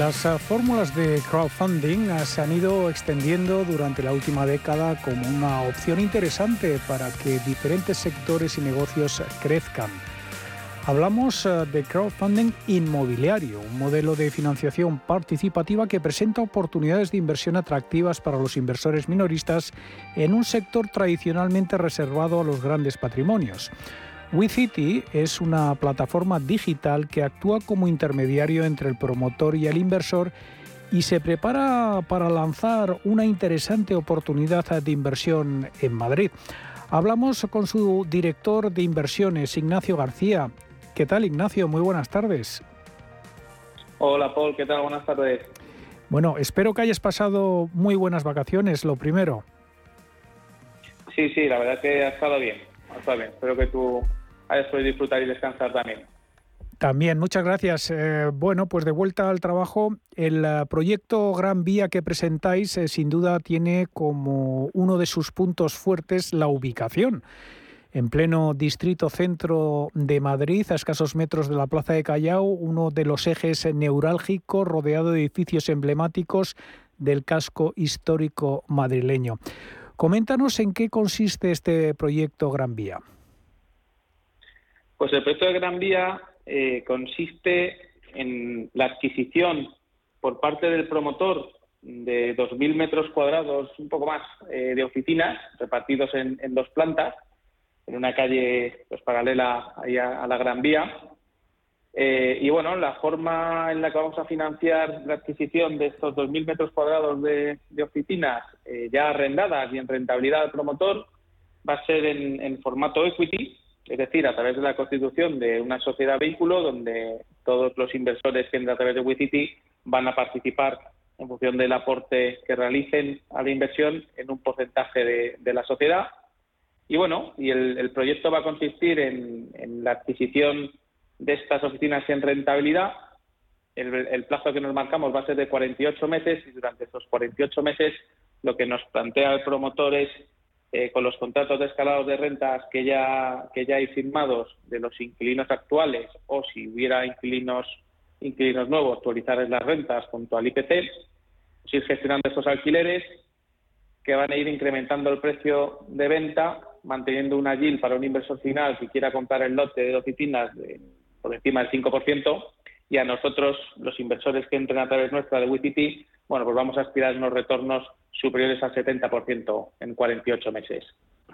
Las uh, fórmulas de crowdfunding uh, se han ido extendiendo durante la última década como una opción interesante para que diferentes sectores y negocios crezcan. Hablamos de crowdfunding inmobiliario, un modelo de financiación participativa que presenta oportunidades de inversión atractivas para los inversores minoristas en un sector tradicionalmente reservado a los grandes patrimonios. WeCity es una plataforma digital que actúa como intermediario entre el promotor y el inversor y se prepara para lanzar una interesante oportunidad de inversión en Madrid. Hablamos con su director de inversiones, Ignacio García. ¿Qué tal, Ignacio? Muy buenas tardes. Hola, Paul. ¿Qué tal? Buenas tardes. Bueno, espero que hayas pasado muy buenas vacaciones, lo primero. Sí, sí, la verdad que ha estado bien. Ha estado bien. Espero que tú a disfrutar y descansar también. También, muchas gracias. Eh, bueno, pues de vuelta al trabajo, el eh, proyecto Gran Vía que presentáis eh, sin duda tiene como uno de sus puntos fuertes la ubicación. En pleno distrito centro de Madrid, a escasos metros de la Plaza de Callao, uno de los ejes neurálgicos rodeado de edificios emblemáticos del casco histórico madrileño. Coméntanos en qué consiste este proyecto Gran Vía. Pues el proyecto de Gran Vía eh, consiste en la adquisición por parte del promotor de 2.000 metros cuadrados, un poco más, eh, de oficinas repartidos en, dos plantas, en una calle pues, paralela a, la Gran Vía. Eh, y bueno, la forma en la que vamos a financiar la adquisición de estos 2.000 metros cuadrados de, oficinas ya arrendadas y en rentabilidad al promotor va a ser en formato equity, es decir, a través de la constitución de una sociedad vehículo donde todos los inversores que entran a través de WeCity van a participar en función del aporte que realicen a la inversión en un porcentaje de, la sociedad. Y bueno, y el, proyecto va a consistir en, la adquisición de estas oficinas en rentabilidad. El, el, plazo que nos marcamos va a ser de 48 meses y durante esos 48 meses lo que nos plantea el promotor es eh, con los contratos de escalados de rentas que ya, que ya hay firmados de los inquilinos actuales o si hubiera inquilinos, inquilinos nuevos, actualizar las rentas junto al IPC, pues ir gestionando estos alquileres que van a ir incrementando el precio de venta, manteniendo una yield para un inversor final que quiera comprar el lote de oficinas por encima del 5%, y a nosotros, los inversores que entren a través nuestra de WTT, bueno, pues vamos a aspirar unos retornos superiores al 70% en 48 meses.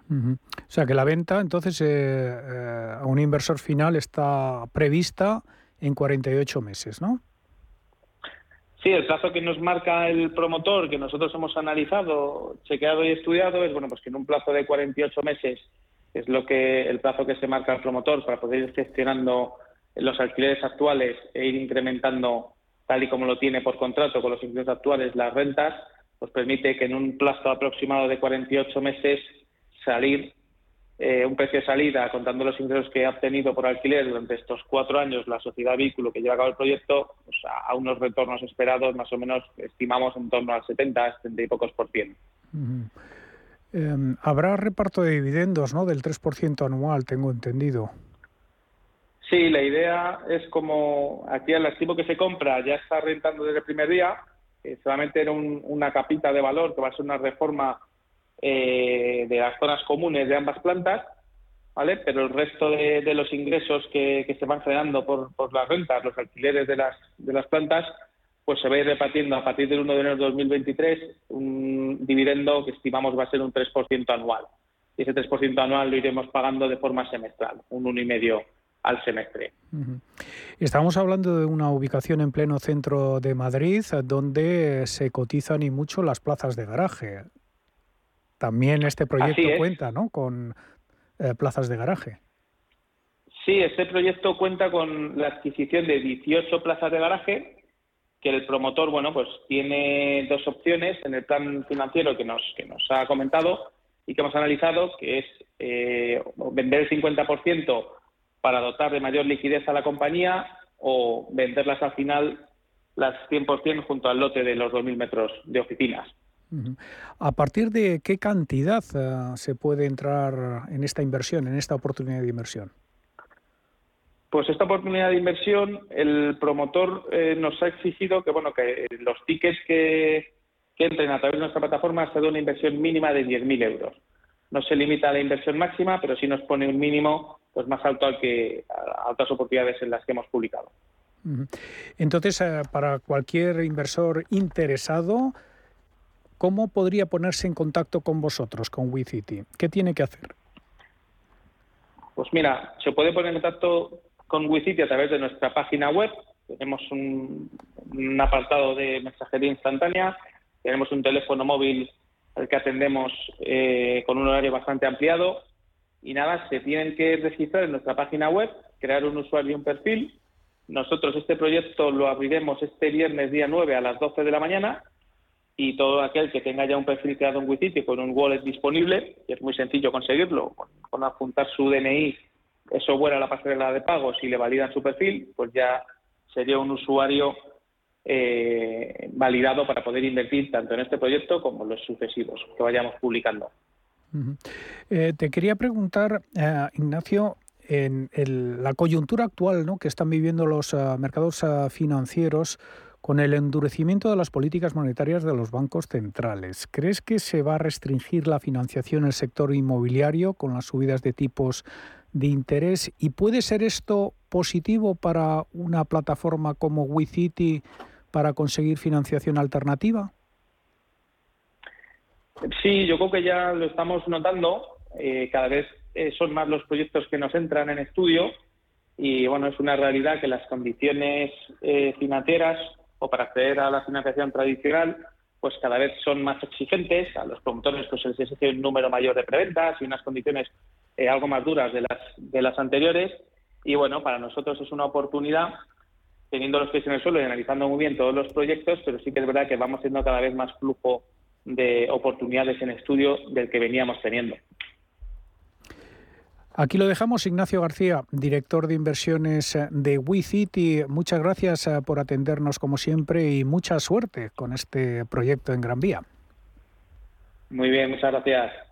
O sea que la venta, entonces, eh, eh, a un inversor final está prevista en 48 meses, ¿no? Sí, el plazo que nos marca el promotor, que nosotros hemos analizado, chequeado y estudiado, es bueno, pues que en un plazo de 48 meses es lo que el plazo que se marca el promotor para poder ir gestionando los alquileres actuales e ir incrementando tal y como lo tiene por contrato con los inquilinos actuales las rentas, pues permite que en un plazo aproximado de 48 meses salir eh, un precio de salida, contando los ingresos que ha obtenido por alquiler durante estos cuatro años la sociedad vehículo que lleva a cabo el proyecto, pues a, unos retornos esperados más o menos estimamos en torno al 70, 70 y pocos por ciento. Em, habrá reparto de dividendos ¿no? del 3% anual, tengo entendido. Sí, la idea es como aquí el activo que se compra ya está rentando desde el primer día, solamente era una capita de valor que va a ser una reforma eh, de las zonas comunes de ambas plantas, ¿vale? Pero el resto de, los ingresos que, se van generando por, las rentas, los alquileres de las, de las plantas, pues se va a ir repartiendo a partir del 1 de enero de 2023 un dividendo que estimamos va a ser un 3% anual. Y ese 3% anual lo iremos pagando de forma semestral, un 1,5% al semestre. Estamos hablando de una ubicación en pleno centro de Madrid donde se cotizan y mucho las plazas de garaje. También este proyecto cuenta ¿no? con eh, plazas de garaje. Sí, este proyecto cuenta con la adquisición de 18 plazas de garaje que el promotor, bueno, pues tiene dos opciones en el plan financiero que nos, que nos ha comentado y que hemos analizado, que es eh, vender el 50% para dotar de mayor liquidez a la compañía o venderlas al final las 100% junto al lote de los 2.000 metros de oficinas. ¿A partir de qué cantidad eh, se puede entrar en esta inversión, en esta oportunidad de inversión? Pues esta oportunidad de inversión, el promotor eh, nos ha exigido que bueno que los tickets que, entren a través de nuestra plataforma se de una inversión mínima de 10.000 euros. No se limita a la inversión máxima, pero sí nos pone un mínimo pues más alto al que a otras oportunidades en las que hemos publicado. Entonces, eh, para cualquier inversor interesado, ¿cómo podría ponerse en contacto con vosotros, con WeCity? ¿Qué tiene que hacer? Pues mira, se puede poner en contacto con WeCity a través de nuestra página web. Tenemos un, apartado de mensajería instantánea, tenemos un teléfono móvil al que atendemos eh, con un horario bastante ampliado. Y nada, se tienen que registrar en nuestra página web, crear un usuario y un perfil. Nosotros este proyecto lo abriremos este viernes día 9 a las 12 de la mañana. Y todo aquel que tenga ya un perfil creado en WeCity con un wallet disponible, y es muy sencillo conseguirlo, con, apuntar su DNI, eso fuera a la pasarela de pagos y le validan su perfil, pues ya sería un usuario eh, validado para poder invertir tanto en este proyecto como en los sucesivos que vayamos publicando. Eh, te quería preguntar, eh, Ignacio, en la coyuntura actual ¿no? que están viviendo los ah, mercados financieros con el endurecimiento de las políticas monetarias de los bancos centrales. ¿Crees que se va a restringir la financiación en el sector inmobiliario con las subidas de tipos de interés? ¿Y puede ser esto positivo para una plataforma como WeCity para conseguir financiación alternativa? Sí, yo creo que ya lo estamos notando. Eh, cada vez eh, son más los proyectos que nos entran en estudio y bueno, es una realidad que las condiciones eh, financieras o para acceder a la financiación tradicional pues cada vez son más exigentes, a los promotores pues se les exige un número mayor de preventas y unas condiciones eh, algo más duras de las, de las anteriores y bueno, para nosotros es una oportunidad teniendo los pies en el suelo y analizando muy bien todos los proyectos, pero sí que es verdad que vamos teniendo cada vez más flujo de oportunidades en estudio del que veníamos teniendo. Aquí lo dejamos, Ignacio García, director de inversiones de WeCity. Muchas gracias eh, por atendernos como siempre y mucha suerte con este proyecto en Gran Vía. Muy bien, muchas gracias.